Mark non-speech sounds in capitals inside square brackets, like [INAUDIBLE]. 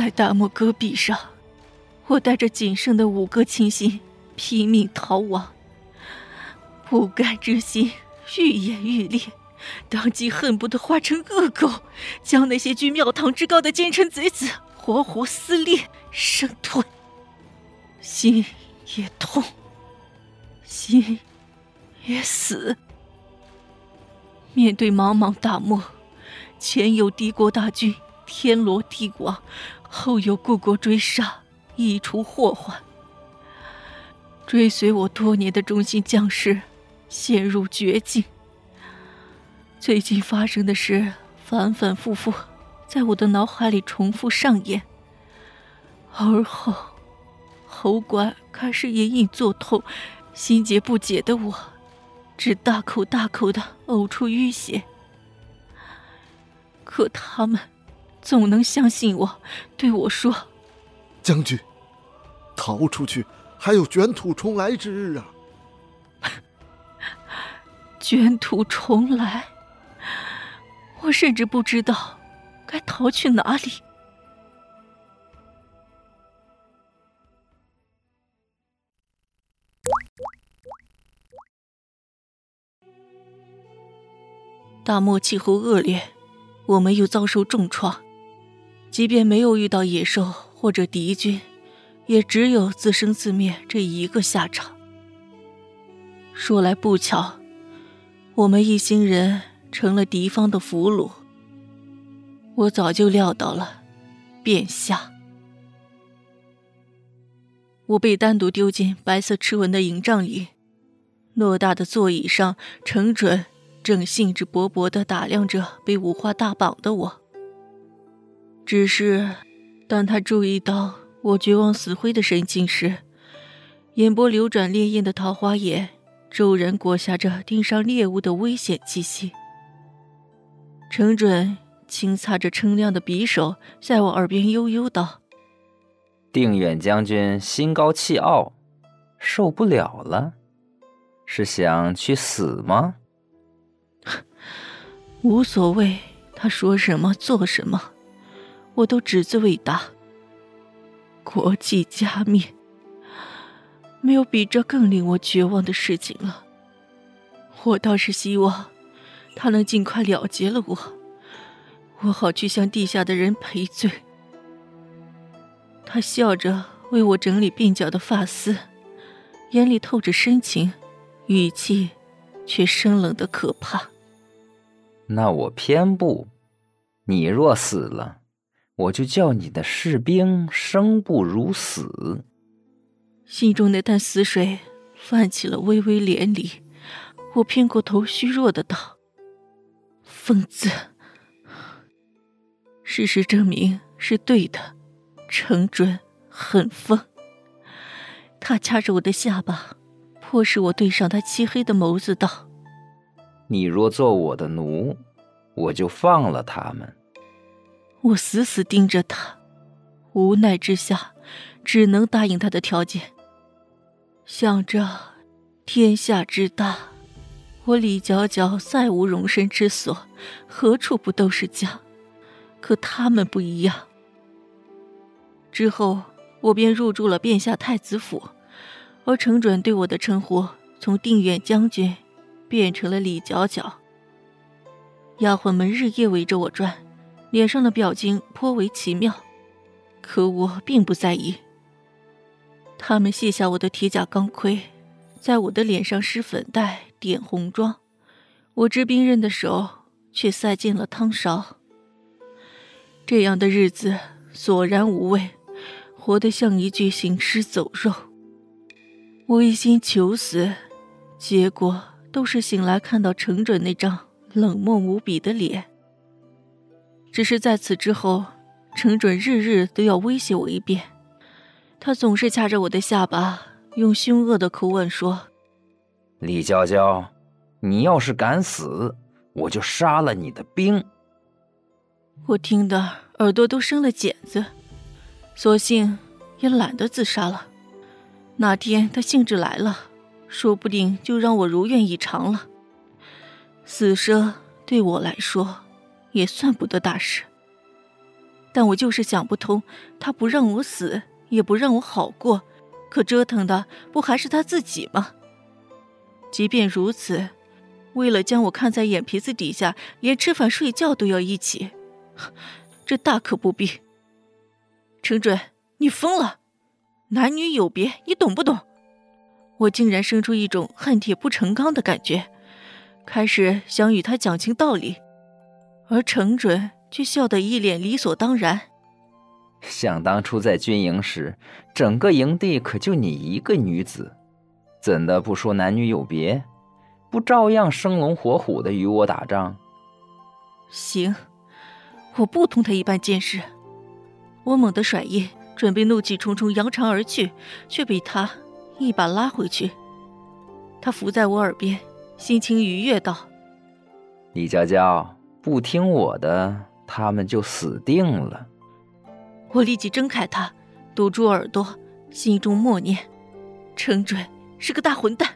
在大漠戈壁上，我带着仅剩的五个亲信拼命逃亡，不甘之心愈演愈烈，当即恨不得化成恶狗，将那些居庙堂之高的奸臣贼子活活撕裂生吞。心也痛，心也死。面对茫茫大漠，前有敌国大军。天罗地网，后有故国追杀，一除祸患。追随我多年的忠心将士陷入绝境。最近发生的事反反复复在我的脑海里重复上演，而后喉管开始隐隐作痛，心结不解的我，只大口大口的呕出淤血。可他们。总能相信我，对我说：“将军，逃出去还有卷土重来之日啊！” [LAUGHS] 卷土重来，我甚至不知道该逃去哪里。大漠气候恶劣，我们又遭受重创。即便没有遇到野兽或者敌军，也只有自生自灭这一个下场。说来不巧，我们一行人成了敌方的俘虏。我早就料到了，殿下。我被单独丢进白色螭纹的营帐里，偌大的座椅上，程准正兴致勃勃地打量着被五花大绑的我。只是，当他注意到我绝望死灰的神情时，眼波流转烈焰的桃花眼骤然裹挟着盯上猎物的危险气息。程准轻擦着锃亮的匕首，在我耳边悠悠道：“定远将军心高气傲，受不了了，是想去死吗？” [LAUGHS] 无所谓，他说什么做什么。我都只字未答。国际加冕，没有比这更令我绝望的事情了。我倒是希望他能尽快了结了我，我好去向地下的人赔罪。他笑着为我整理鬓角的发丝，眼里透着深情，语气却生冷的可怕。那我偏不，你若死了。我就叫你的士兵生不如死。心中那潭死水泛起了微微涟漪，我偏过头，虚弱的道：“疯子。”事实证明是对的，程准很疯。他掐着我的下巴，迫使我对上他漆黑的眸子，道：“你若做我的奴，我就放了他们。”我死死盯着他，无奈之下，只能答应他的条件。想着天下之大，我李皎皎再无容身之所，何处不都是家？可他们不一样。之后，我便入住了殿下太子府，而程准对我的称呼从定远将军变成了李皎皎。丫鬟们日夜围着我转。脸上的表情颇为奇妙，可我并不在意。他们卸下我的铁甲钢盔，在我的脸上施粉黛、点红妆，我执兵刃的手却塞进了汤勺。这样的日子索然无味，活得像一具行尸走肉。我一心求死，结果都是醒来看到程准那张冷漠无比的脸。只是在此之后，程准日日都要威胁我一遍。他总是掐着我的下巴，用凶恶的口吻说：“李娇娇，你要是敢死，我就杀了你的兵。”我听得耳朵都生了茧子，索性也懒得自杀了。哪天他兴致来了，说不定就让我如愿以偿了。死生对我来说。也算不得大事。但我就是想不通，他不让我死，也不让我好过，可折腾的不还是他自己吗？即便如此，为了将我看在眼皮子底下，连吃饭睡觉都要一起，这大可不必。程准，你疯了！男女有别，你懂不懂？我竟然生出一种恨铁不成钢的感觉，开始想与他讲清道理，而程准。却笑得一脸理所当然。想当初在军营时，整个营地可就你一个女子，怎的不说男女有别？不照样生龙活虎的与我打仗？行，我不同他一般见识。我猛地甩衣，准备怒气冲冲扬长而去，却被他一把拉回去。他伏在我耳边，心情愉悦道：“李娇娇，不听我的。”他们就死定了。我立即睁开他，堵住耳朵，心中默念：程准是个大混蛋。